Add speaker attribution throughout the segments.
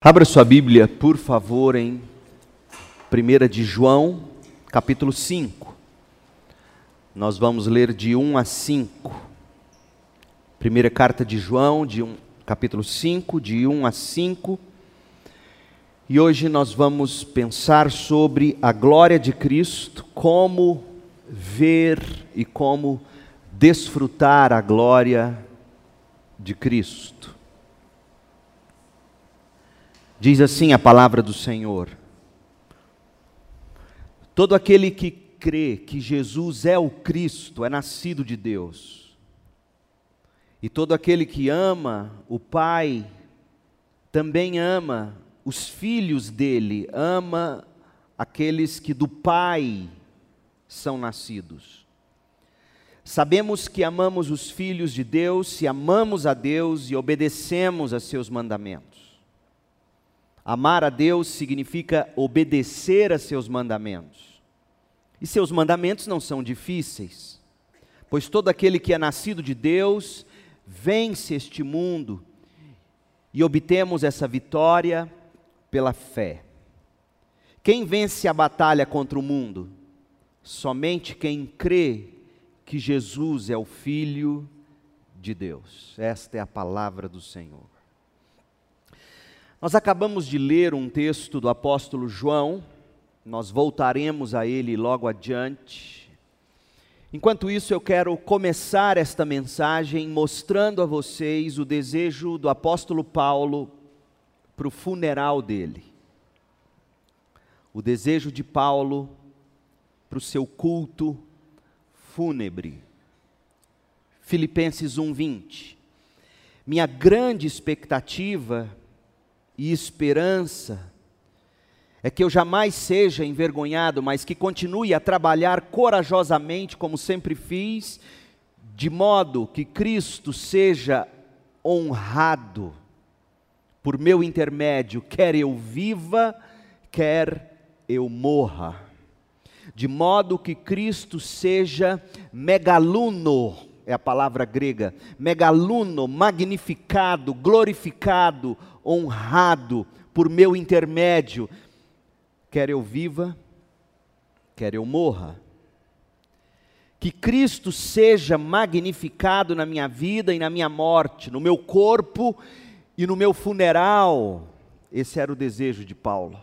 Speaker 1: Abra sua Bíblia, por favor, em 1 de João, capítulo 5. Nós vamos ler de 1 a 5. Primeira carta de João, de um, capítulo 5, de 1 a 5. E hoje nós vamos pensar sobre a glória de Cristo, como ver e como desfrutar a glória de Cristo. Diz assim a palavra do Senhor: Todo aquele que crê que Jesus é o Cristo é nascido de Deus. E todo aquele que ama o Pai também ama os filhos dele, ama aqueles que do Pai são nascidos. Sabemos que amamos os filhos de Deus se amamos a Deus e obedecemos a seus mandamentos. Amar a Deus significa obedecer a seus mandamentos. E seus mandamentos não são difíceis, pois todo aquele que é nascido de Deus vence este mundo e obtemos essa vitória pela fé. Quem vence a batalha contra o mundo? Somente quem crê que Jesus é o Filho de Deus. Esta é a palavra do Senhor. Nós acabamos de ler um texto do apóstolo João, nós voltaremos a ele logo adiante. Enquanto isso, eu quero começar esta mensagem mostrando a vocês o desejo do apóstolo Paulo para o funeral dele. O desejo de Paulo para o seu culto fúnebre. Filipenses 1:20. Minha grande expectativa e esperança é que eu jamais seja envergonhado, mas que continue a trabalhar corajosamente, como sempre fiz, de modo que Cristo seja honrado por meu intermédio, quer eu viva, quer eu morra. De modo que Cristo seja megaluno, é a palavra grega, megaluno, magnificado, glorificado, honrado por meu intermédio, quer eu viva, quer eu morra. Que Cristo seja magnificado na minha vida e na minha morte, no meu corpo e no meu funeral. Esse era o desejo de Paulo.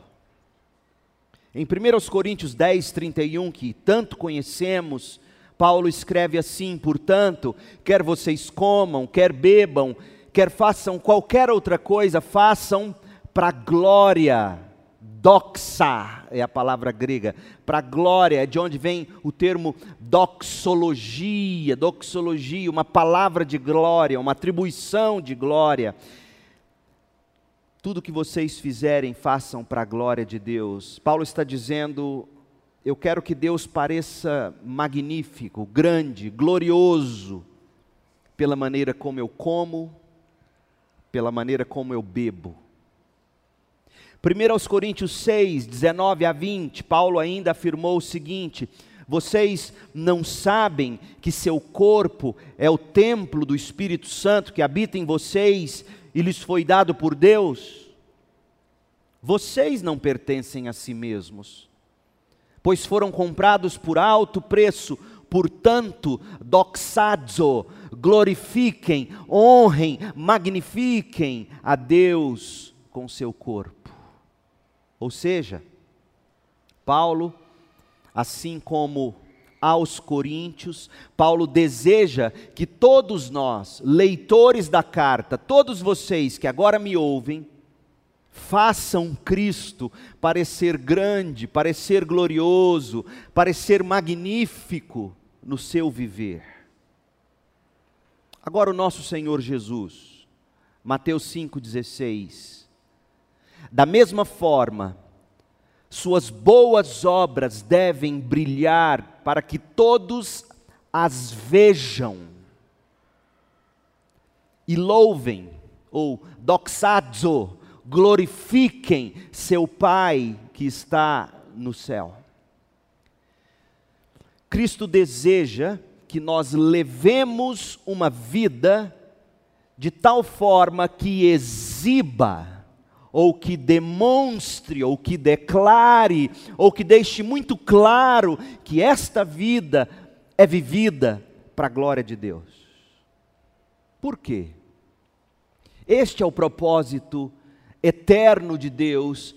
Speaker 1: Em 1 Coríntios 10, 31, que tanto conhecemos, Paulo escreve assim: portanto, quer vocês comam, quer bebam, quer façam qualquer outra coisa, façam para glória. Doxa é a palavra grega, para glória, é de onde vem o termo doxologia, doxologia, uma palavra de glória, uma atribuição de glória. Tudo que vocês fizerem, façam para a glória de Deus. Paulo está dizendo: eu quero que Deus pareça magnífico, grande, glorioso, pela maneira como eu como, pela maneira como eu bebo. 1 aos Coríntios 6, 19 a 20, Paulo ainda afirmou o seguinte: Vocês não sabem que seu corpo é o templo do Espírito Santo que habita em vocês e lhes foi dado por Deus? Vocês não pertencem a si mesmos, pois foram comprados por alto preço, portanto, doxazo, glorifiquem, honrem, magnifiquem a Deus com seu corpo. Ou seja, Paulo, assim como aos Coríntios, Paulo deseja que todos nós, leitores da carta, todos vocês que agora me ouvem, façam Cristo parecer grande, parecer glorioso, parecer magnífico no seu viver. Agora, o nosso Senhor Jesus, Mateus 5,16. Da mesma forma, suas boas obras devem brilhar para que todos as vejam e louvem, ou doxazo, glorifiquem seu Pai que está no céu. Cristo deseja que nós levemos uma vida de tal forma que exiba ou que demonstre, ou que declare, ou que deixe muito claro que esta vida é vivida para a glória de Deus. Por quê? Este é o propósito eterno de Deus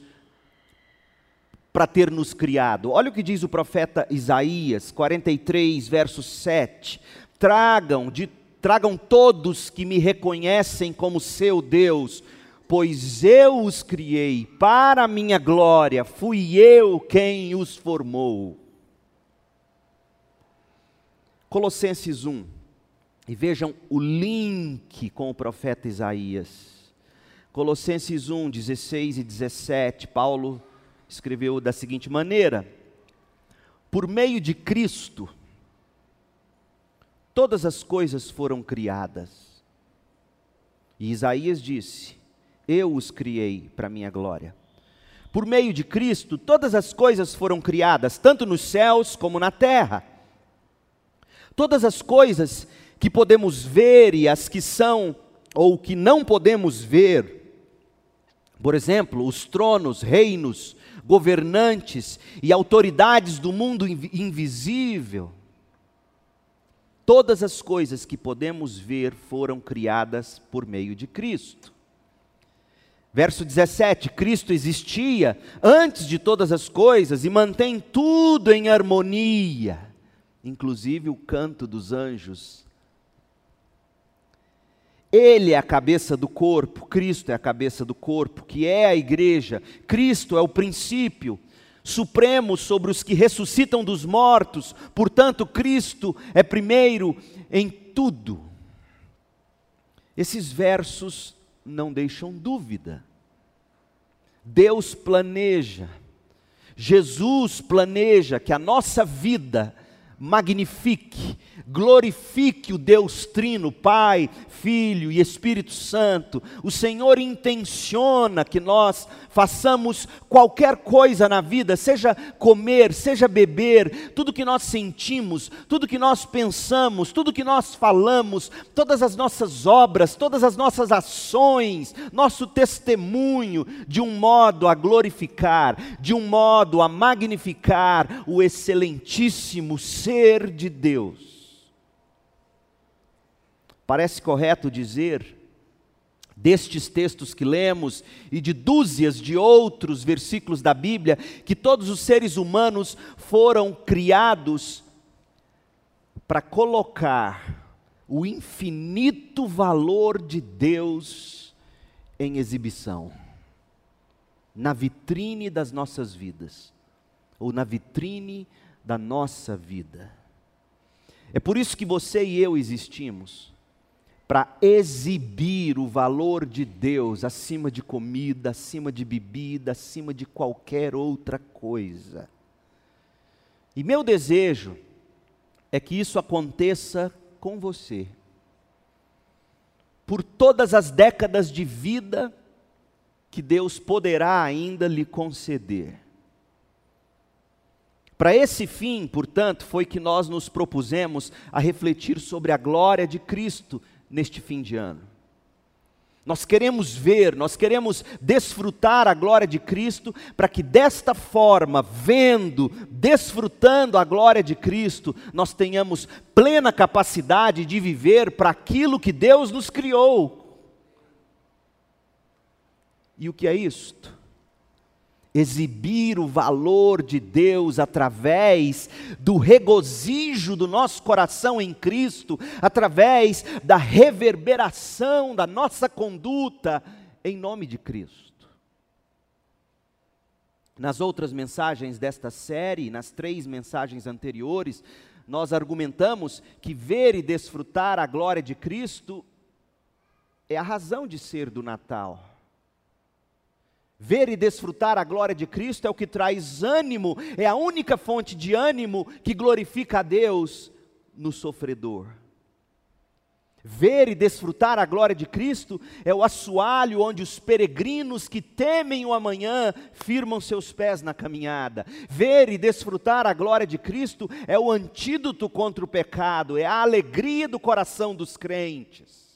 Speaker 1: para ter nos criado. Olha o que diz o profeta Isaías 43, verso 7. Tragam, de, tragam todos que me reconhecem como seu Deus, pois eu os criei para a minha glória, fui eu quem os formou. Colossenses 1, e vejam o link com o profeta Isaías. Colossenses 1, 16 e 17, Paulo escreveu da seguinte maneira: Por meio de Cristo, todas as coisas foram criadas. E Isaías disse: eu os criei para minha glória. Por meio de Cristo, todas as coisas foram criadas, tanto nos céus como na terra. Todas as coisas que podemos ver e as que são ou que não podemos ver, por exemplo, os tronos, reinos, governantes e autoridades do mundo invisível, todas as coisas que podemos ver foram criadas por meio de Cristo. Verso 17: Cristo existia antes de todas as coisas e mantém tudo em harmonia, inclusive o canto dos anjos. Ele é a cabeça do corpo, Cristo é a cabeça do corpo, que é a igreja. Cristo é o princípio supremo sobre os que ressuscitam dos mortos, portanto, Cristo é primeiro em tudo. Esses versos não deixam dúvida. Deus planeja, Jesus planeja que a nossa vida magnifique, glorifique o Deus Trino, Pai, Filho e Espírito Santo. O Senhor intenciona que nós façamos qualquer coisa na vida, seja comer, seja beber, tudo que nós sentimos, tudo que nós pensamos, tudo que nós falamos, todas as nossas obras, todas as nossas ações, nosso testemunho, de um modo a glorificar, de um modo a magnificar o excelentíssimo ser de Deus. Parece correto dizer, destes textos que lemos e de dúzias de outros versículos da Bíblia, que todos os seres humanos foram criados para colocar o infinito valor de Deus em exibição, na vitrine das nossas vidas, ou na vitrine da nossa vida. É por isso que você e eu existimos para exibir o valor de Deus acima de comida, acima de bebida, acima de qualquer outra coisa. E meu desejo é que isso aconteça com você. Por todas as décadas de vida que Deus poderá ainda lhe conceder. Para esse fim, portanto, foi que nós nos propusemos a refletir sobre a glória de Cristo neste fim de ano. Nós queremos ver, nós queremos desfrutar a glória de Cristo, para que desta forma, vendo, desfrutando a glória de Cristo, nós tenhamos plena capacidade de viver para aquilo que Deus nos criou. E o que é isto? Exibir o valor de Deus através do regozijo do nosso coração em Cristo, através da reverberação da nossa conduta em nome de Cristo. Nas outras mensagens desta série, nas três mensagens anteriores, nós argumentamos que ver e desfrutar a glória de Cristo é a razão de ser do Natal. Ver e desfrutar a glória de Cristo é o que traz ânimo, é a única fonte de ânimo que glorifica a Deus no sofredor. Ver e desfrutar a glória de Cristo é o assoalho onde os peregrinos que temem o amanhã firmam seus pés na caminhada. Ver e desfrutar a glória de Cristo é o antídoto contra o pecado, é a alegria do coração dos crentes.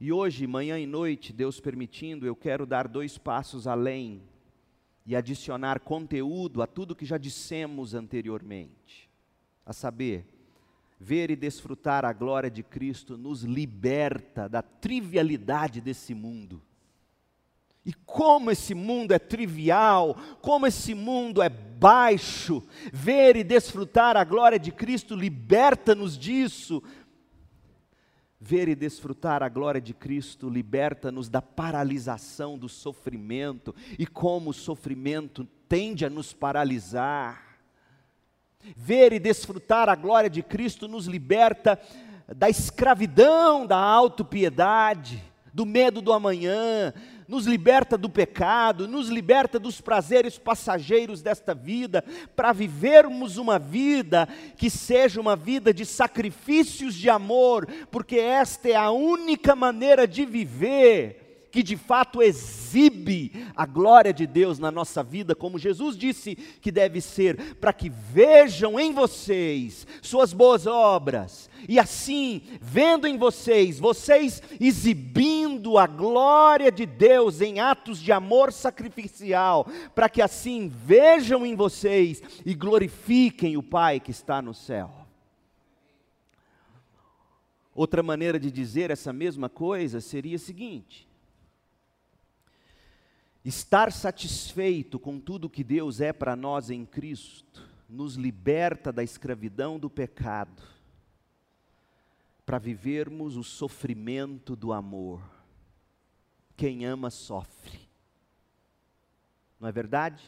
Speaker 1: E hoje, manhã e noite, Deus permitindo, eu quero dar dois passos além e adicionar conteúdo a tudo que já dissemos anteriormente. A saber, ver e desfrutar a glória de Cristo nos liberta da trivialidade desse mundo. E como esse mundo é trivial, como esse mundo é baixo, ver e desfrutar a glória de Cristo liberta-nos disso, Ver e desfrutar a glória de Cristo liberta-nos da paralisação do sofrimento e como o sofrimento tende a nos paralisar. Ver e desfrutar a glória de Cristo nos liberta da escravidão da autopiedade, do medo do amanhã, nos liberta do pecado, nos liberta dos prazeres passageiros desta vida, para vivermos uma vida que seja uma vida de sacrifícios de amor, porque esta é a única maneira de viver que de fato exibe a glória de Deus na nossa vida, como Jesus disse que deve ser, para que vejam em vocês suas boas obras, e assim, vendo em vocês, vocês exibindo a glória de Deus em atos de amor sacrificial, para que assim vejam em vocês e glorifiquem o Pai que está no céu. Outra maneira de dizer essa mesma coisa seria a seguinte: Estar satisfeito com tudo que Deus é para nós em Cristo nos liberta da escravidão do pecado, para vivermos o sofrimento do amor. Quem ama sofre. Não é verdade?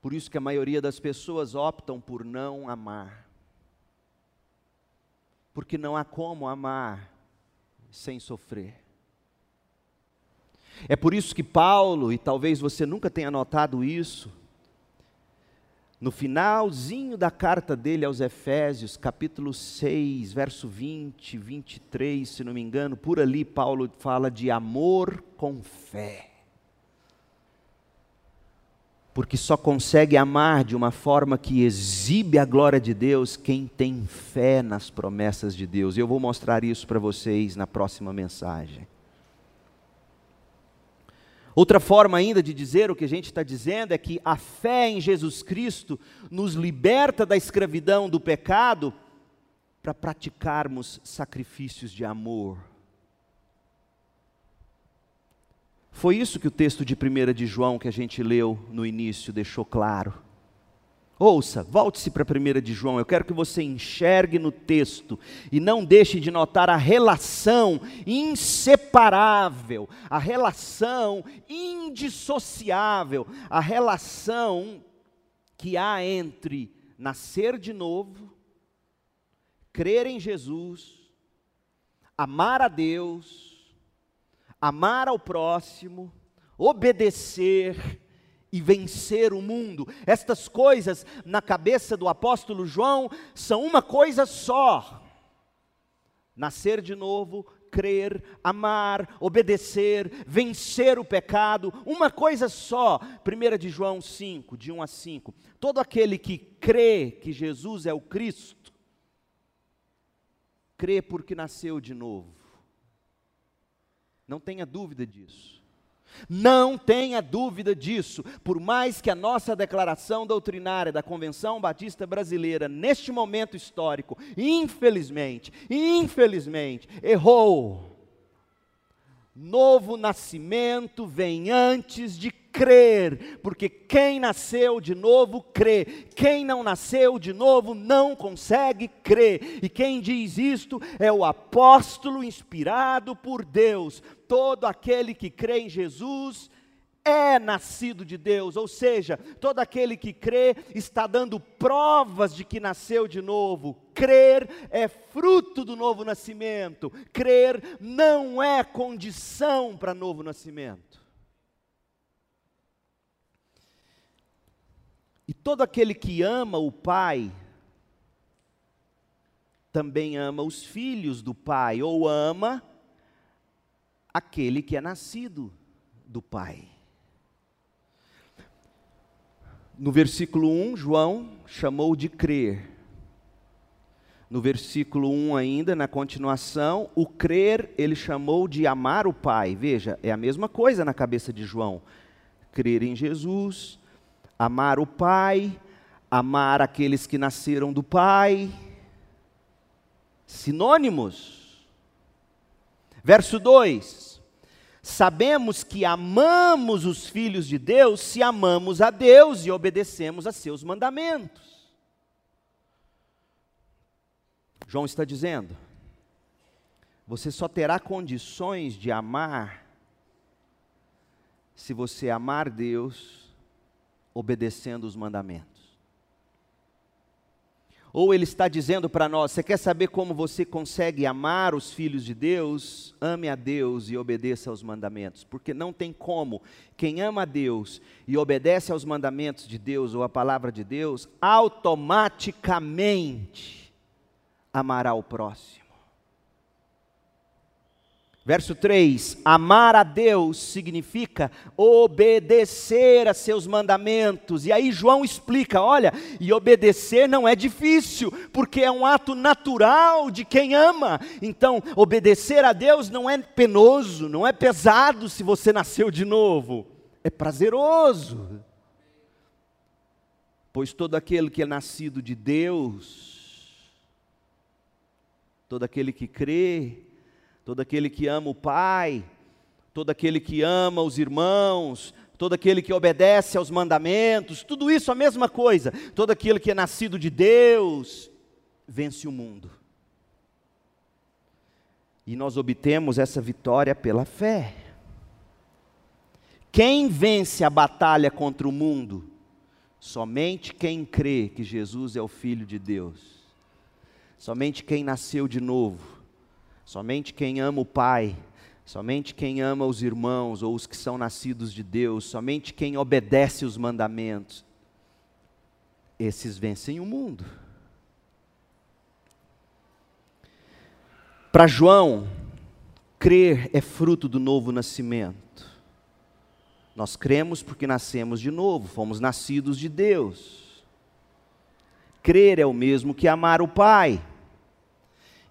Speaker 1: Por isso que a maioria das pessoas optam por não amar. Porque não há como amar sem sofrer. É por isso que Paulo, e talvez você nunca tenha notado isso, no finalzinho da carta dele aos Efésios, capítulo 6, verso 20, 23, se não me engano, por ali Paulo fala de amor com fé. Porque só consegue amar de uma forma que exibe a glória de Deus quem tem fé nas promessas de Deus. E eu vou mostrar isso para vocês na próxima mensagem. Outra forma ainda de dizer o que a gente está dizendo é que a fé em Jesus Cristo nos liberta da escravidão do pecado para praticarmos sacrifícios de amor. Foi isso que o texto de 1 de João que a gente leu no início deixou claro. Ouça, volte-se para a primeira de João. Eu quero que você enxergue no texto e não deixe de notar a relação inseparável, a relação indissociável, a relação que há entre nascer de novo, crer em Jesus, amar a Deus, amar ao próximo, obedecer e vencer o mundo. Estas coisas na cabeça do apóstolo João são uma coisa só: nascer de novo, crer, amar, obedecer, vencer o pecado, uma coisa só. 1 de João 5, de 1 a 5. Todo aquele que crê que Jesus é o Cristo, crê porque nasceu de novo. Não tenha dúvida disso. Não tenha dúvida disso, por mais que a nossa declaração doutrinária da Convenção Batista Brasileira, neste momento histórico, infelizmente, infelizmente, errou. Novo nascimento vem antes de crer, porque quem nasceu de novo crê, quem não nasceu de novo não consegue crer, e quem diz isto é o apóstolo inspirado por Deus. Todo aquele que crê em Jesus é nascido de Deus, ou seja, todo aquele que crê está dando provas de que nasceu de novo. Crer é fruto do novo nascimento, crer não é condição para novo nascimento. E todo aquele que ama o Pai, também ama os filhos do Pai, ou ama aquele que é nascido do Pai. No versículo 1, João chamou de crer. No versículo 1 ainda, na continuação, o crer ele chamou de amar o Pai. Veja, é a mesma coisa na cabeça de João. Crer em Jesus, amar o Pai, amar aqueles que nasceram do Pai. Sinônimos. Verso 2: Sabemos que amamos os filhos de Deus se amamos a Deus e obedecemos a seus mandamentos. João está dizendo: você só terá condições de amar se você amar Deus obedecendo os mandamentos. Ou ele está dizendo para nós: você quer saber como você consegue amar os filhos de Deus? Ame a Deus e obedeça aos mandamentos, porque não tem como. Quem ama a Deus e obedece aos mandamentos de Deus ou à palavra de Deus, automaticamente amará o próximo. Verso 3: amar a Deus significa obedecer a seus mandamentos. E aí João explica: olha, e obedecer não é difícil, porque é um ato natural de quem ama. Então, obedecer a Deus não é penoso, não é pesado se você nasceu de novo, é prazeroso. Pois todo aquele que é nascido de Deus, todo aquele que crê, todo aquele que ama o Pai, todo aquele que ama os irmãos, todo aquele que obedece aos mandamentos, tudo isso a mesma coisa, todo aquele que é nascido de Deus, vence o mundo. E nós obtemos essa vitória pela fé. Quem vence a batalha contra o mundo? Somente quem crê que Jesus é o Filho de Deus. Somente quem nasceu de novo, somente quem ama o Pai, somente quem ama os irmãos ou os que são nascidos de Deus, somente quem obedece os mandamentos, esses vencem o mundo. Para João, crer é fruto do novo nascimento. Nós cremos porque nascemos de novo, fomos nascidos de Deus. Crer é o mesmo que amar o Pai.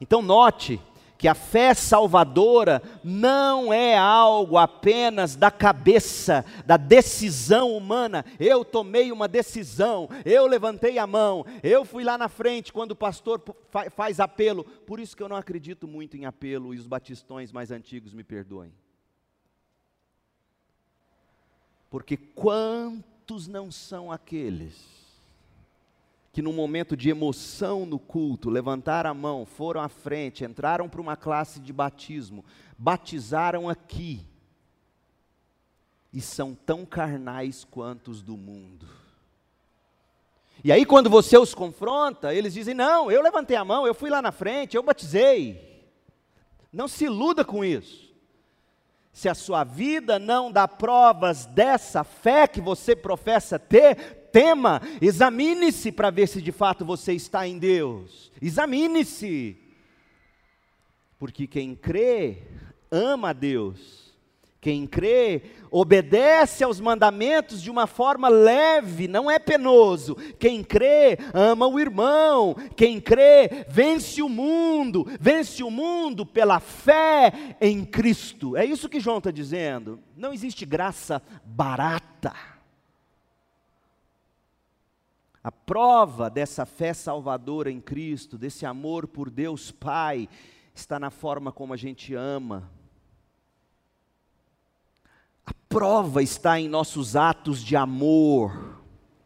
Speaker 1: Então, note que a fé salvadora não é algo apenas da cabeça, da decisão humana. Eu tomei uma decisão, eu levantei a mão, eu fui lá na frente quando o pastor faz apelo. Por isso que eu não acredito muito em apelo e os batistões mais antigos me perdoem. Porque quantos não são aqueles que num momento de emoção no culto, levantaram a mão, foram à frente, entraram para uma classe de batismo, batizaram aqui, e são tão carnais quanto os do mundo. E aí, quando você os confronta, eles dizem: Não, eu levantei a mão, eu fui lá na frente, eu batizei. Não se iluda com isso. Se a sua vida não dá provas dessa fé que você professa ter, tema, examine-se para ver se de fato você está em Deus. Examine-se. Porque quem crê, ama a Deus. Quem crê, obedece aos mandamentos de uma forma leve, não é penoso. Quem crê, ama o irmão. Quem crê, vence o mundo. Vence o mundo pela fé em Cristo. É isso que João está dizendo. Não existe graça barata. A prova dessa fé salvadora em Cristo, desse amor por Deus Pai, está na forma como a gente ama. A prova está em nossos atos de amor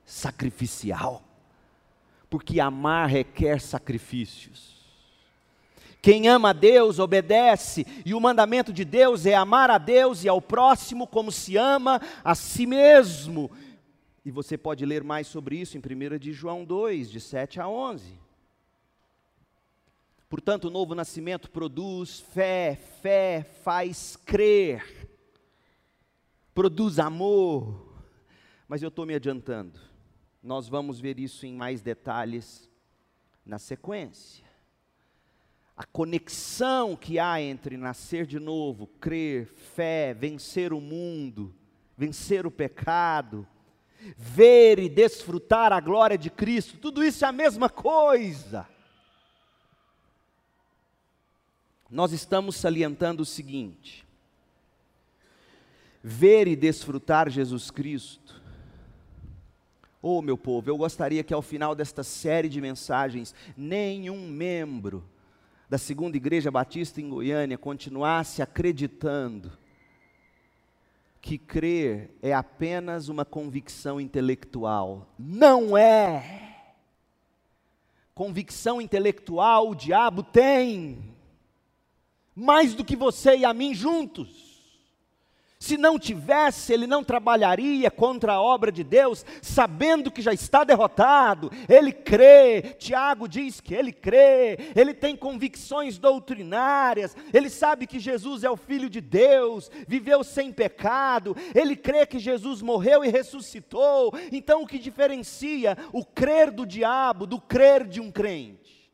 Speaker 1: sacrificial, porque amar requer sacrifícios. Quem ama a Deus obedece, e o mandamento de Deus é amar a Deus e ao próximo como se ama a si mesmo. E você pode ler mais sobre isso em 1 de João 2, de 7 a 11. Portanto, o novo nascimento produz fé, fé faz crer, produz amor. Mas eu estou me adiantando. Nós vamos ver isso em mais detalhes na sequência. A conexão que há entre nascer de novo, crer, fé, vencer o mundo, vencer o pecado, ver e desfrutar a glória de Cristo, tudo isso é a mesma coisa. nós estamos salientando o seguinte: ver e desfrutar Jesus Cristo. Oh, meu povo, eu gostaria que ao final desta série de mensagens, nenhum membro da Segunda Igreja Batista em Goiânia continuasse acreditando que crer é apenas uma convicção intelectual. Não é. Convicção intelectual o diabo tem, mais do que você e a mim juntos. Se não tivesse, ele não trabalharia contra a obra de Deus, sabendo que já está derrotado. Ele crê, Tiago diz que ele crê, ele tem convicções doutrinárias, ele sabe que Jesus é o Filho de Deus, viveu sem pecado, ele crê que Jesus morreu e ressuscitou. Então, o que diferencia o crer do diabo do crer de um crente?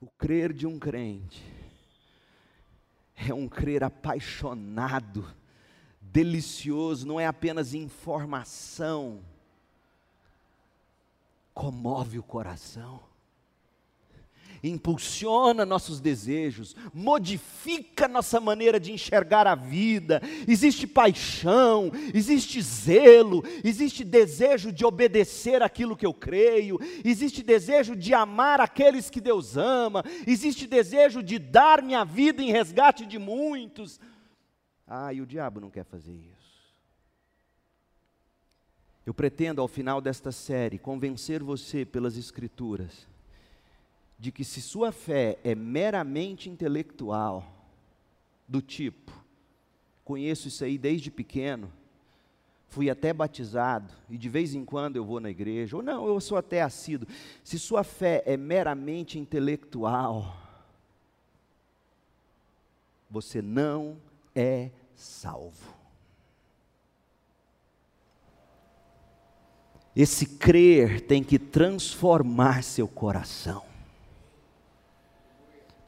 Speaker 1: O crer de um crente é um crer apaixonado, delicioso, não é apenas informação, comove o coração impulsiona nossos desejos, modifica nossa maneira de enxergar a vida. Existe paixão, existe zelo, existe desejo de obedecer aquilo que eu creio, existe desejo de amar aqueles que Deus ama, existe desejo de dar minha vida em resgate de muitos. Ah, e o diabo não quer fazer isso. Eu pretendo, ao final desta série, convencer você pelas Escrituras de que se sua fé é meramente intelectual, do tipo, conheço isso aí desde pequeno, fui até batizado e de vez em quando eu vou na igreja, ou não, eu sou até assíduo. Se sua fé é meramente intelectual, você não é salvo. Esse crer tem que transformar seu coração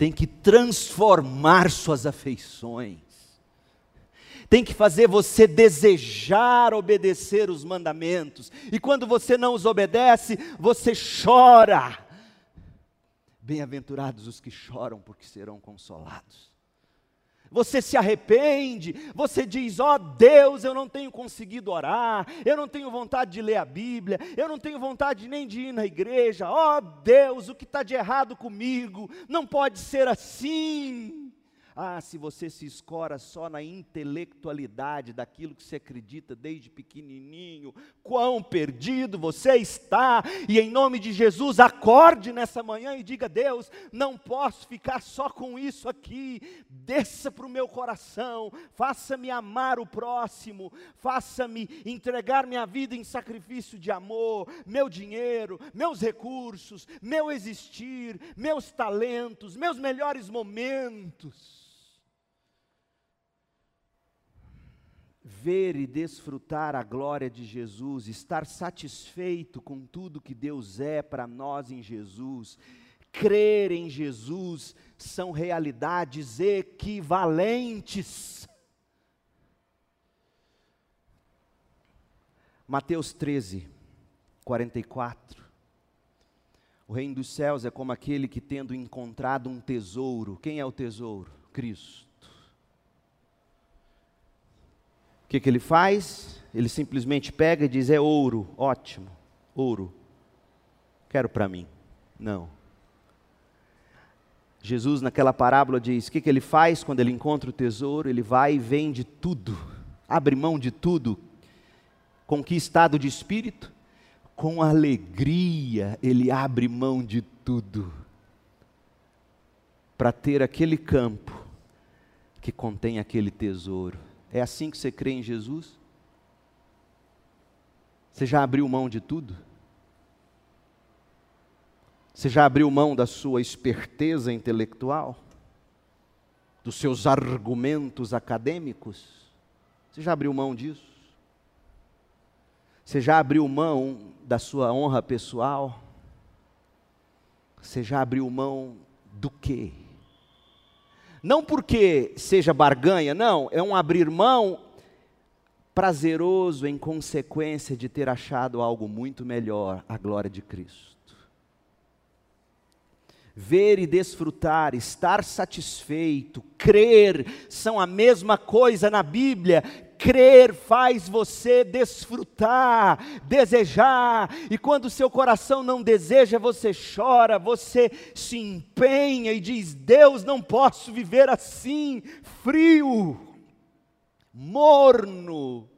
Speaker 1: tem que transformar suas afeições, tem que fazer você desejar obedecer os mandamentos, e quando você não os obedece, você chora. Bem-aventurados os que choram, porque serão consolados você se arrepende, você diz: Ó oh, Deus, eu não tenho conseguido orar, eu não tenho vontade de ler a Bíblia, eu não tenho vontade nem de ir na igreja. Ó oh, Deus, o que está de errado comigo? Não pode ser assim. Ah, se você se escora só na intelectualidade daquilo que você acredita desde pequenininho, quão perdido você está, e em nome de Jesus, acorde nessa manhã e diga: Deus, não posso ficar só com isso aqui, desça para o meu coração, faça-me amar o próximo, faça-me entregar minha vida em sacrifício de amor, meu dinheiro, meus recursos, meu existir, meus talentos, meus melhores momentos. Ver e desfrutar a glória de Jesus, estar satisfeito com tudo que Deus é para nós em Jesus, crer em Jesus, são realidades equivalentes. Mateus 13, 44. O reino dos céus é como aquele que, tendo encontrado um tesouro, quem é o tesouro? Cristo que, que ele faz? Ele simplesmente pega e diz: é ouro, ótimo, ouro, quero para mim. Não. Jesus, naquela parábola, diz: o que, que ele faz quando ele encontra o tesouro? Ele vai e vende tudo, abre mão de tudo. Com que estado de espírito? Com alegria, ele abre mão de tudo, para ter aquele campo que contém aquele tesouro. É assim que você crê em Jesus? Você já abriu mão de tudo? Você já abriu mão da sua esperteza intelectual? Dos seus argumentos acadêmicos? Você já abriu mão disso? Você já abriu mão da sua honra pessoal? Você já abriu mão do quê? Não porque seja barganha, não, é um abrir mão prazeroso em consequência de ter achado algo muito melhor, a glória de Cristo. Ver e desfrutar, estar satisfeito, crer, são a mesma coisa na Bíblia. Crer faz você desfrutar, desejar, e quando seu coração não deseja, você chora, você se empenha e diz: Deus, não posso viver assim, frio, morno.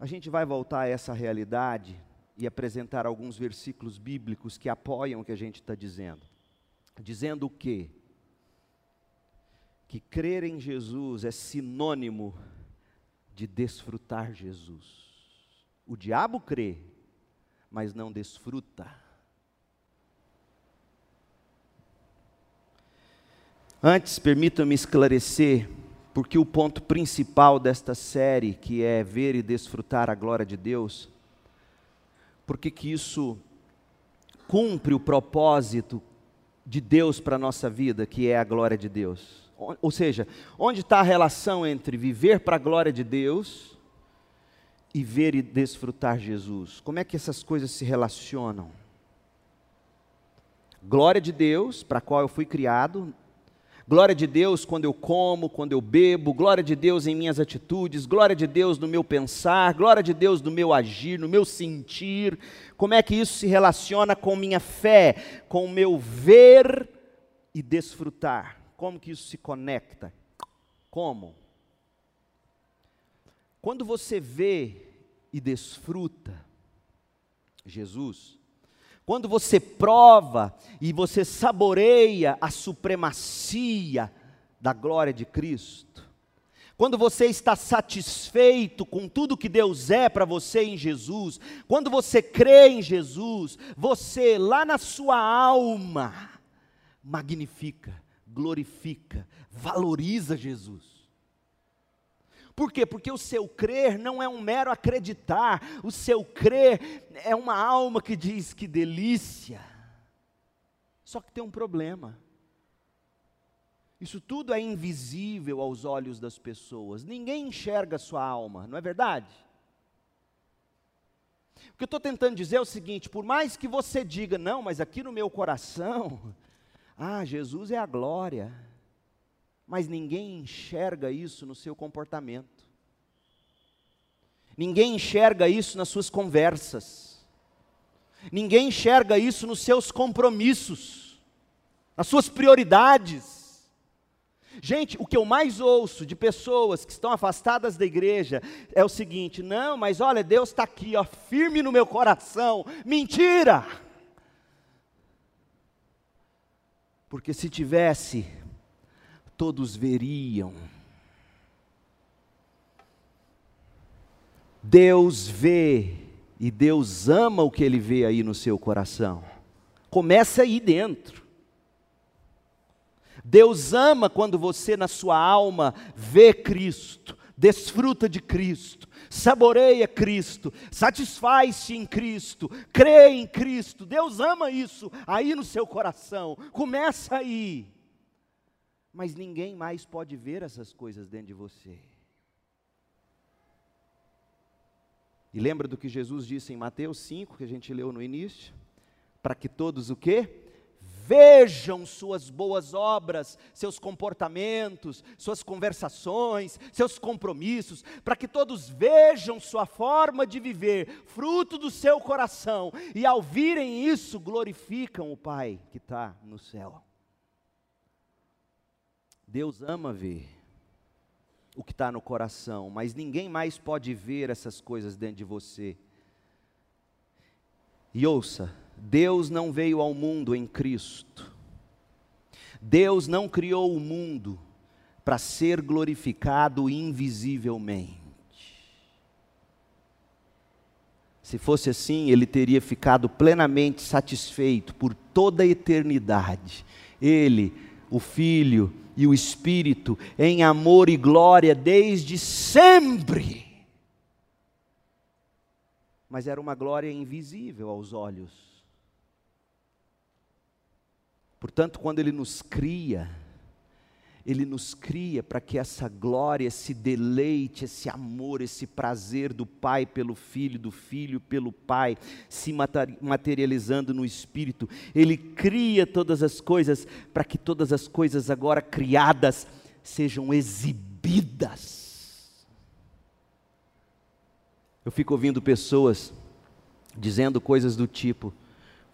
Speaker 1: A gente vai voltar a essa realidade e apresentar alguns versículos bíblicos que apoiam o que a gente está dizendo. Dizendo o quê? Que crer em Jesus é sinônimo de desfrutar Jesus. O diabo crê, mas não desfruta. Antes, permita-me esclarecer, porque o ponto principal desta série, que é ver e desfrutar a glória de Deus, porque que isso cumpre o propósito de Deus para a nossa vida, que é a glória de Deus. Ou seja, onde está a relação entre viver para a glória de Deus e ver e desfrutar Jesus? Como é que essas coisas se relacionam? Glória de Deus, para a qual eu fui criado, Glória de Deus quando eu como, quando eu bebo, glória de Deus em minhas atitudes, glória de Deus no meu pensar, glória de Deus no meu agir, no meu sentir. Como é que isso se relaciona com minha fé, com o meu ver e desfrutar? Como que isso se conecta? Como? Quando você vê e desfruta Jesus, quando você prova e você saboreia a supremacia da glória de Cristo, quando você está satisfeito com tudo que Deus é para você em Jesus, quando você crê em Jesus, você lá na sua alma magnifica, glorifica, valoriza Jesus. Por quê? Porque o seu crer não é um mero acreditar, o seu crer é uma alma que diz que delícia. Só que tem um problema. Isso tudo é invisível aos olhos das pessoas, ninguém enxerga a sua alma, não é verdade? O que eu estou tentando dizer é o seguinte: por mais que você diga, não, mas aqui no meu coração, ah, Jesus é a glória mas ninguém enxerga isso no seu comportamento. Ninguém enxerga isso nas suas conversas. Ninguém enxerga isso nos seus compromissos, nas suas prioridades. Gente, o que eu mais ouço de pessoas que estão afastadas da igreja é o seguinte: não, mas olha, Deus está aqui, ó, firme no meu coração. Mentira! Porque se tivesse todos veriam. Deus vê e Deus ama o que Ele vê aí no seu coração. Começa aí dentro. Deus ama quando você, na sua alma, vê Cristo, desfruta de Cristo, saboreia Cristo, satisfaz-se em Cristo, crê em Cristo. Deus ama isso aí no seu coração. Começa aí mas ninguém mais pode ver essas coisas dentro de você. E lembra do que Jesus disse em Mateus 5, que a gente leu no início? Para que todos o quê? Vejam suas boas obras, seus comportamentos, suas conversações, seus compromissos, para que todos vejam sua forma de viver, fruto do seu coração, e ao virem isso, glorificam o Pai que está no céu. Deus ama ver o que está no coração, mas ninguém mais pode ver essas coisas dentro de você. E ouça, Deus não veio ao mundo em Cristo. Deus não criou o mundo para ser glorificado invisivelmente. Se fosse assim, ele teria ficado plenamente satisfeito por toda a eternidade. Ele, o Filho, e o Espírito em amor e glória desde sempre. Mas era uma glória invisível aos olhos. Portanto, quando Ele nos cria, Ele nos cria para que essa glória, esse deleite, esse amor, esse prazer do Pai pelo Filho, do Filho pelo Pai, se materializando no Espírito. Ele cria todas as coisas para que todas as coisas agora criadas sejam exibidas. Eu fico ouvindo pessoas dizendo coisas do tipo: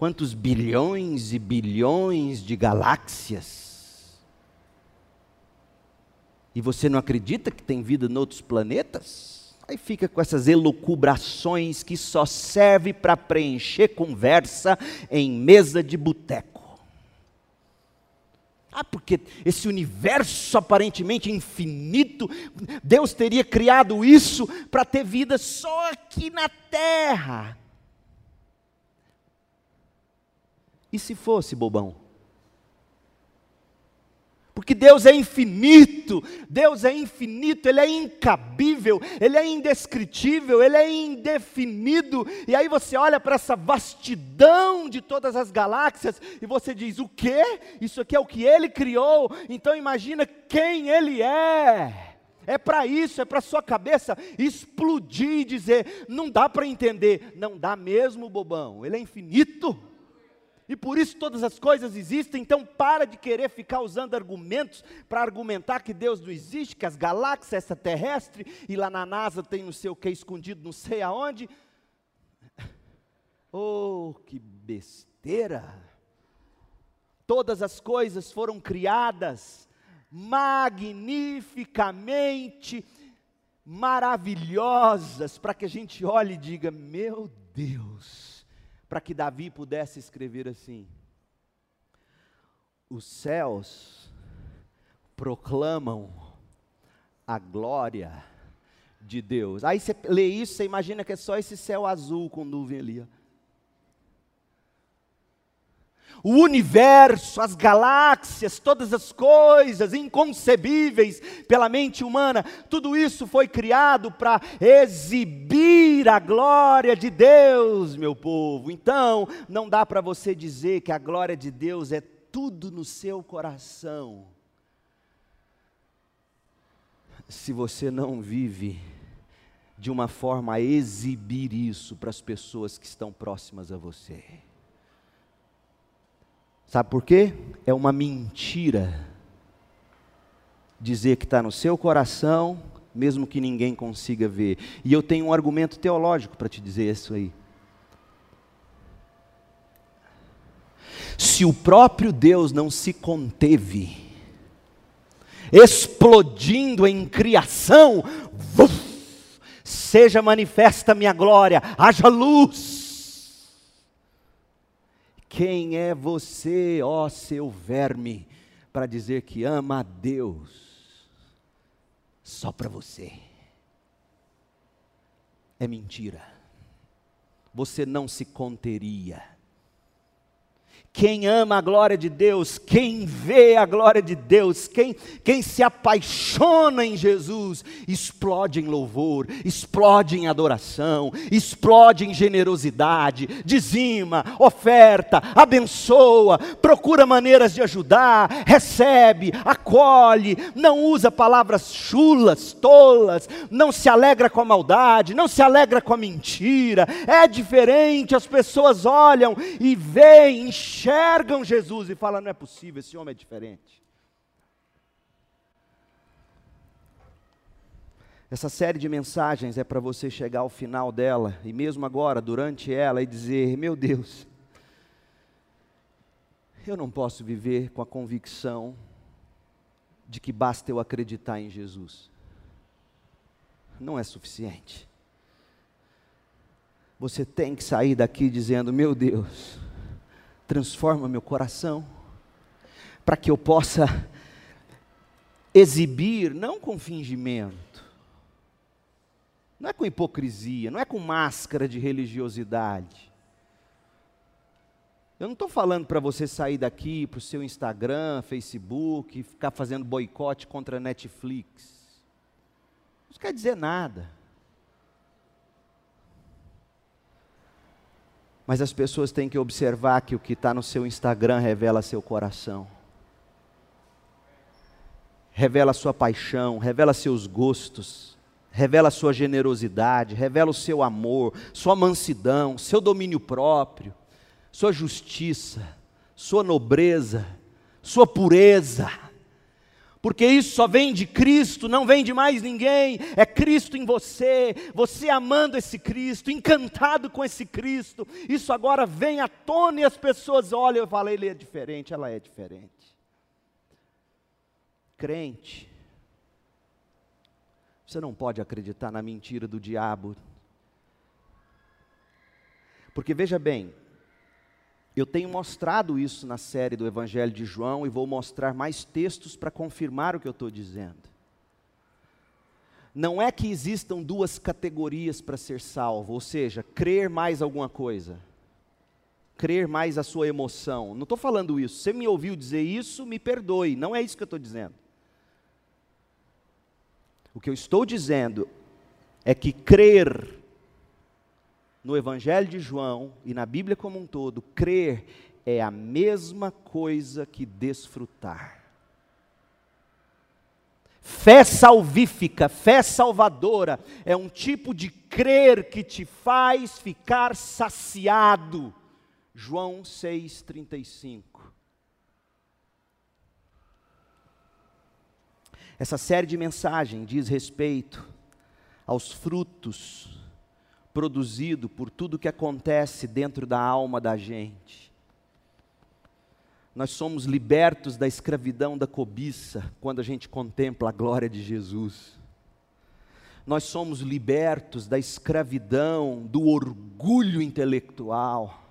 Speaker 1: quantos bilhões e bilhões de galáxias e você não acredita que tem vida em outros planetas? Aí fica com essas elucubrações que só serve para preencher conversa em mesa de boteco. Ah, porque esse universo aparentemente infinito, Deus teria criado isso para ter vida só aqui na Terra. E se fosse, bobão? Porque Deus é infinito, Deus é infinito, Ele é incabível, Ele é indescritível, Ele é indefinido. E aí você olha para essa vastidão de todas as galáxias e você diz: o quê? Isso aqui é o que Ele criou? Então imagina quem Ele é. É para isso, é para sua cabeça explodir e dizer: não dá para entender. Não dá mesmo, bobão, Ele é infinito e por isso todas as coisas existem, então para de querer ficar usando argumentos para argumentar que Deus não existe, que as galáxias extraterrestres, e lá na NASA tem não sei o que escondido não sei aonde. Oh, que besteira! Todas as coisas foram criadas magnificamente maravilhosas para que a gente olhe e diga: meu Deus, para que Davi pudesse escrever assim: Os céus proclamam a glória de Deus. Aí você lê isso, você imagina que é só esse céu azul com nuvem ali. Ó. o universo, as galáxias, todas as coisas inconcebíveis pela mente humana, tudo isso foi criado para exibir a glória de Deus, meu povo. Então, não dá para você dizer que a glória de Deus é tudo no seu coração, se você não vive de uma forma a exibir isso para as pessoas que estão próximas a você. Sabe por quê? É uma mentira dizer que está no seu coração, mesmo que ninguém consiga ver. E eu tenho um argumento teológico para te dizer isso aí. Se o próprio Deus não se conteve, explodindo em criação, seja manifesta minha glória, haja luz quem é você, ó seu verme, para dizer que ama a Deus só para você? É mentira. Você não se conteria quem ama a glória de Deus, quem vê a glória de Deus, quem, quem se apaixona em Jesus, explode em louvor, explode em adoração, explode em generosidade, dizima, oferta, abençoa, procura maneiras de ajudar, recebe, acolhe, não usa palavras chulas, tolas, não se alegra com a maldade, não se alegra com a mentira, é diferente, as pessoas olham e veem, enxergam, enxergam Jesus e falam: não é possível, esse homem é diferente. Essa série de mensagens é para você chegar ao final dela, e mesmo agora, durante ela, e dizer: Meu Deus, eu não posso viver com a convicção de que basta eu acreditar em Jesus. Não é suficiente. Você tem que sair daqui dizendo: Meu Deus, transforma meu coração, para que eu possa exibir, não com fingimento, não é com hipocrisia, não é com máscara de religiosidade. Eu não estou falando para você sair daqui para o seu Instagram, Facebook, ficar fazendo boicote contra a Netflix. Isso quer dizer nada. Mas as pessoas têm que observar que o que está no seu Instagram revela seu coração. revela sua paixão, revela seus gostos, revela sua generosidade, revela o seu amor, sua mansidão, seu domínio próprio, sua justiça, sua nobreza, sua pureza. Porque isso só vem de Cristo, não vem de mais ninguém, é Cristo em você, você amando esse Cristo, encantado com esse Cristo, isso agora vem à tona e as pessoas olham e falam: ele é diferente, ela é diferente. Crente, você não pode acreditar na mentira do diabo. Porque veja bem, eu tenho mostrado isso na série do Evangelho de João e vou mostrar mais textos para confirmar o que eu estou dizendo. Não é que existam duas categorias para ser salvo, ou seja, crer mais alguma coisa, crer mais a sua emoção. Não estou falando isso. Você me ouviu dizer isso, me perdoe. Não é isso que eu estou dizendo. O que eu estou dizendo é que crer no Evangelho de João e na Bíblia como um todo, crer é a mesma coisa que desfrutar. Fé salvífica, fé salvadora, é um tipo de crer que te faz ficar saciado. João 6,35. Essa série de mensagens diz respeito aos frutos produzido por tudo que acontece dentro da alma da gente. Nós somos libertos da escravidão da cobiça quando a gente contempla a glória de Jesus. Nós somos libertos da escravidão do orgulho intelectual,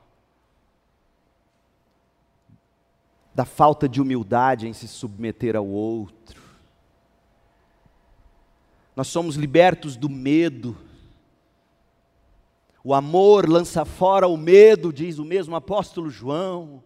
Speaker 1: da falta de humildade em se submeter ao outro. Nós somos libertos do medo, o amor lança fora o medo, diz o mesmo apóstolo João.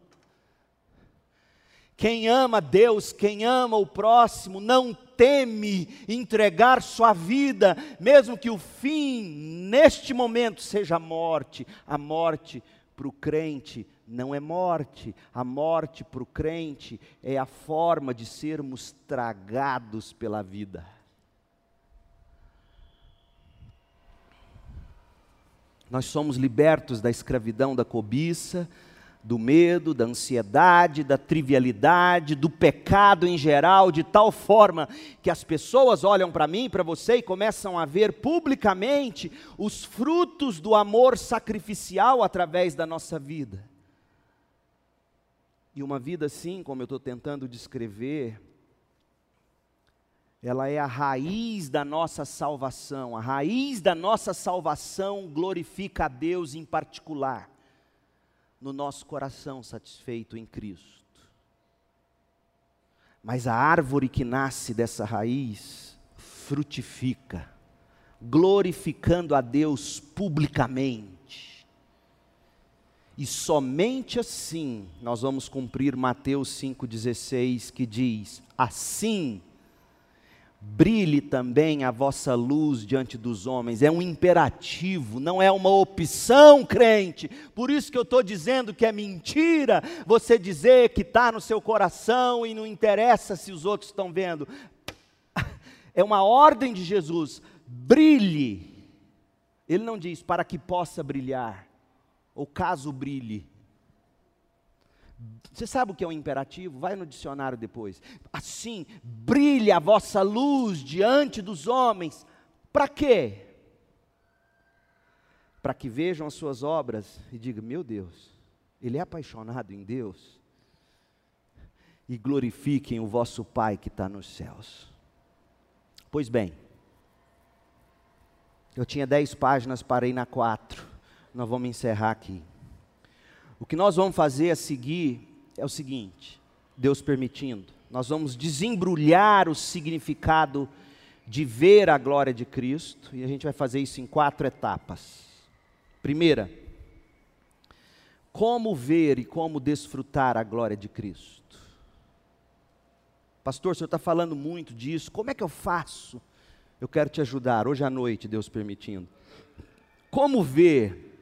Speaker 1: Quem ama Deus, quem ama o próximo, não teme entregar sua vida, mesmo que o fim, neste momento, seja a morte. A morte para o crente não é morte, a morte para o crente é a forma de sermos tragados pela vida. Nós somos libertos da escravidão da cobiça, do medo, da ansiedade, da trivialidade, do pecado em geral, de tal forma que as pessoas olham para mim, para você e começam a ver publicamente os frutos do amor sacrificial através da nossa vida. E uma vida assim, como eu estou tentando descrever, ela é a raiz da nossa salvação. A raiz da nossa salvação glorifica a Deus em particular, no nosso coração satisfeito em Cristo. Mas a árvore que nasce dessa raiz frutifica, glorificando a Deus publicamente. E somente assim nós vamos cumprir Mateus 5,16, que diz: Assim brilhe também a vossa luz diante dos homens. É um imperativo, não é uma opção, crente. Por isso que eu estou dizendo que é mentira você dizer que está no seu coração e não interessa se os outros estão vendo. É uma ordem de Jesus: brilhe. Ele não diz para que possa brilhar, ou caso brilhe. Você sabe o que é um imperativo? Vai no dicionário depois. Assim, brilha a vossa luz diante dos homens. Para quê? Para que vejam as suas obras e digam: Meu Deus, ele é apaixonado em Deus. E glorifiquem o vosso Pai que está nos céus. Pois bem, eu tinha dez páginas, parei na quatro. Nós vamos encerrar aqui. O que nós vamos fazer a seguir é o seguinte: Deus permitindo, nós vamos desembrulhar o significado de ver a glória de Cristo, e a gente vai fazer isso em quatro etapas. Primeira, como ver e como desfrutar a glória de Cristo. Pastor, o senhor está falando muito disso, como é que eu faço? Eu quero te ajudar, hoje à noite, Deus permitindo. Como ver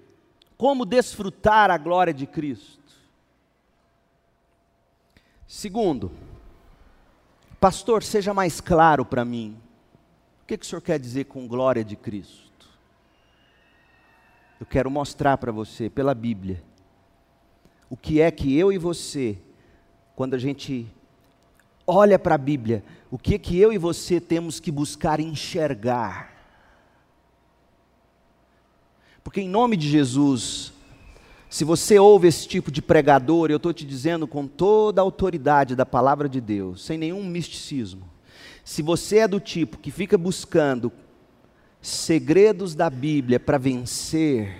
Speaker 1: como desfrutar a glória de Cristo. Segundo, Pastor, seja mais claro para mim. O que, que o senhor quer dizer com glória de Cristo? Eu quero mostrar para você, pela Bíblia, o que é que eu e você, quando a gente olha para a Bíblia, o que é que eu e você temos que buscar enxergar. Porque em nome de Jesus, se você ouve esse tipo de pregador, eu estou te dizendo com toda a autoridade da palavra de Deus, sem nenhum misticismo, se você é do tipo que fica buscando segredos da Bíblia para vencer,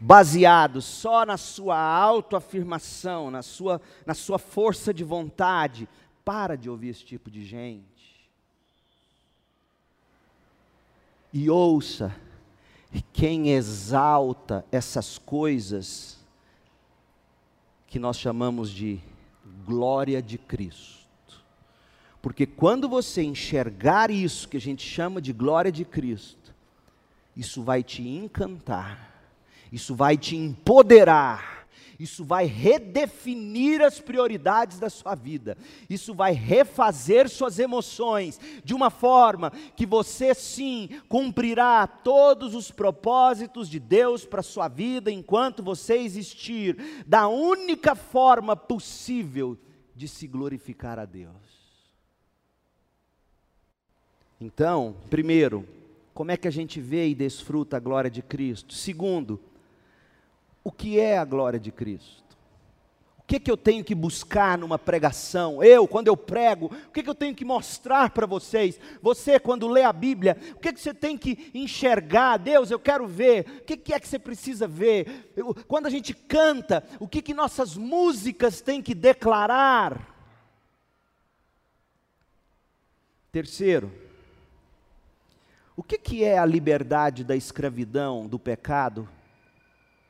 Speaker 1: baseado só na sua autoafirmação, na sua, na sua força de vontade, para de ouvir esse tipo de gente. E ouça quem exalta essas coisas que nós chamamos de glória de Cristo. Porque quando você enxergar isso que a gente chama de glória de Cristo, isso vai te encantar, isso vai te empoderar, isso vai redefinir as prioridades da sua vida. Isso vai refazer suas emoções de uma forma que você sim cumprirá todos os propósitos de Deus para sua vida enquanto você existir, da única forma possível de se glorificar a Deus. Então, primeiro, como é que a gente vê e desfruta a glória de Cristo? Segundo, o que é a glória de Cristo. O que, que eu tenho que buscar numa pregação? Eu, quando eu prego, o que, que eu tenho que mostrar para vocês? Você, quando lê a Bíblia, o que, que você tem que enxergar? Deus, eu quero ver. O que, que é que você precisa ver? Eu, quando a gente canta, o que, que nossas músicas têm que declarar? Terceiro, o que, que é a liberdade da escravidão, do pecado?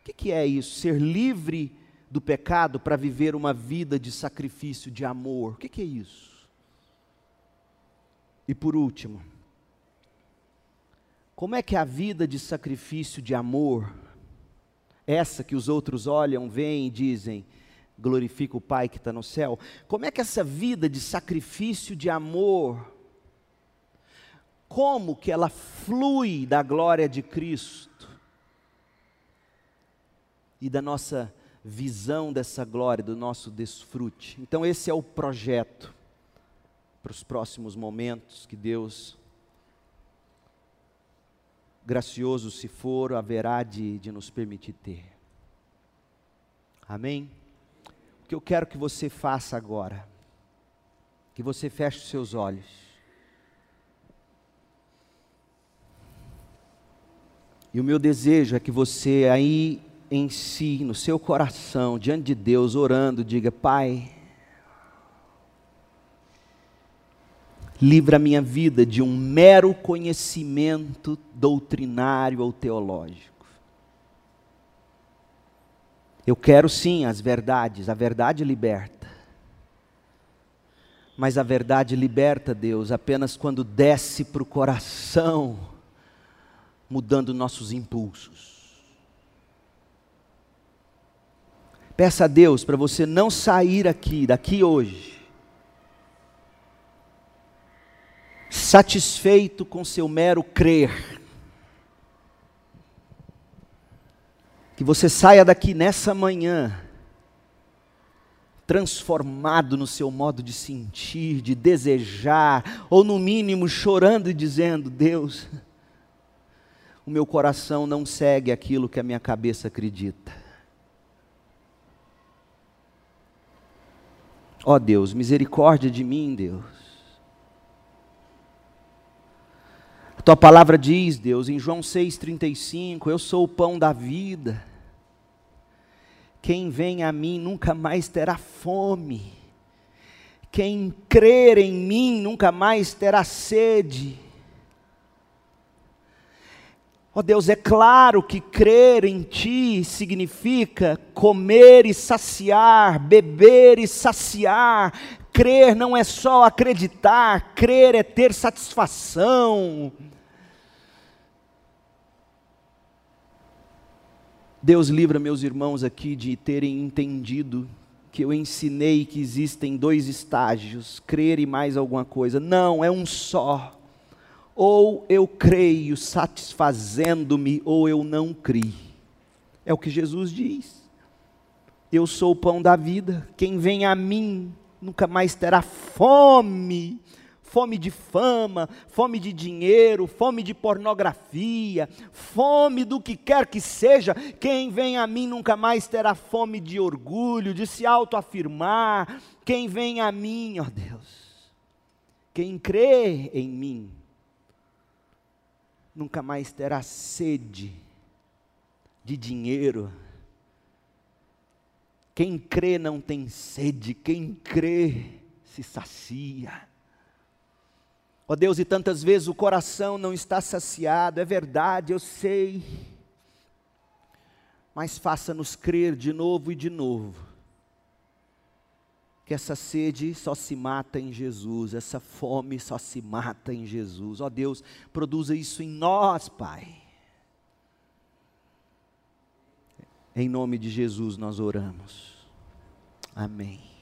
Speaker 1: O que, que é isso? Ser livre do pecado para viver uma vida de sacrifício, de amor. O que, que é isso? E por último, como é que a vida de sacrifício, de amor, essa que os outros olham, veem e dizem, glorifica o Pai que está no céu, como é que essa vida de sacrifício, de amor, como que ela flui da glória de Cristo? E da nossa visão dessa glória, do nosso desfrute. Então, esse é o projeto para os próximos momentos que Deus, gracioso se for, haverá de, de nos permitir ter. Amém? O que eu quero que você faça agora, que você feche os seus olhos. E o meu desejo é que você aí em si, no seu coração, diante de Deus, orando, diga: Pai, livra a minha vida de um mero conhecimento doutrinário ou teológico. Eu quero sim as verdades, a verdade liberta. Mas a verdade liberta, Deus, apenas quando desce para o coração, mudando nossos impulsos. Peça a Deus para você não sair aqui, daqui hoje, satisfeito com seu mero crer. Que você saia daqui nessa manhã, transformado no seu modo de sentir, de desejar, ou no mínimo chorando e dizendo: Deus, o meu coração não segue aquilo que a minha cabeça acredita. Ó oh Deus, misericórdia de mim, Deus. A tua palavra diz, Deus, em João 6,35: Eu sou o pão da vida. Quem vem a mim nunca mais terá fome. Quem crer em mim nunca mais terá sede. Ó oh Deus, é claro que crer em Ti significa comer e saciar, beber e saciar. Crer não é só acreditar, crer é ter satisfação. Deus livra meus irmãos aqui de terem entendido que eu ensinei que existem dois estágios, crer e mais alguma coisa. Não, é um só. Ou eu creio satisfazendo-me, ou eu não criei. É o que Jesus diz. Eu sou o pão da vida. Quem vem a mim nunca mais terá fome fome de fama, fome de dinheiro, fome de pornografia, fome do que quer que seja. Quem vem a mim nunca mais terá fome de orgulho, de se autoafirmar. Quem vem a mim, ó Deus, quem crê em mim, nunca mais terá sede de dinheiro. Quem crê não tem sede, quem crê se sacia. Ó oh Deus, e tantas vezes o coração não está saciado, é verdade, eu sei. Mas faça-nos crer de novo e de novo que essa sede só se mata em Jesus, essa fome só se mata em Jesus. Ó oh Deus, produza isso em nós, Pai. Em nome de Jesus nós oramos. Amém.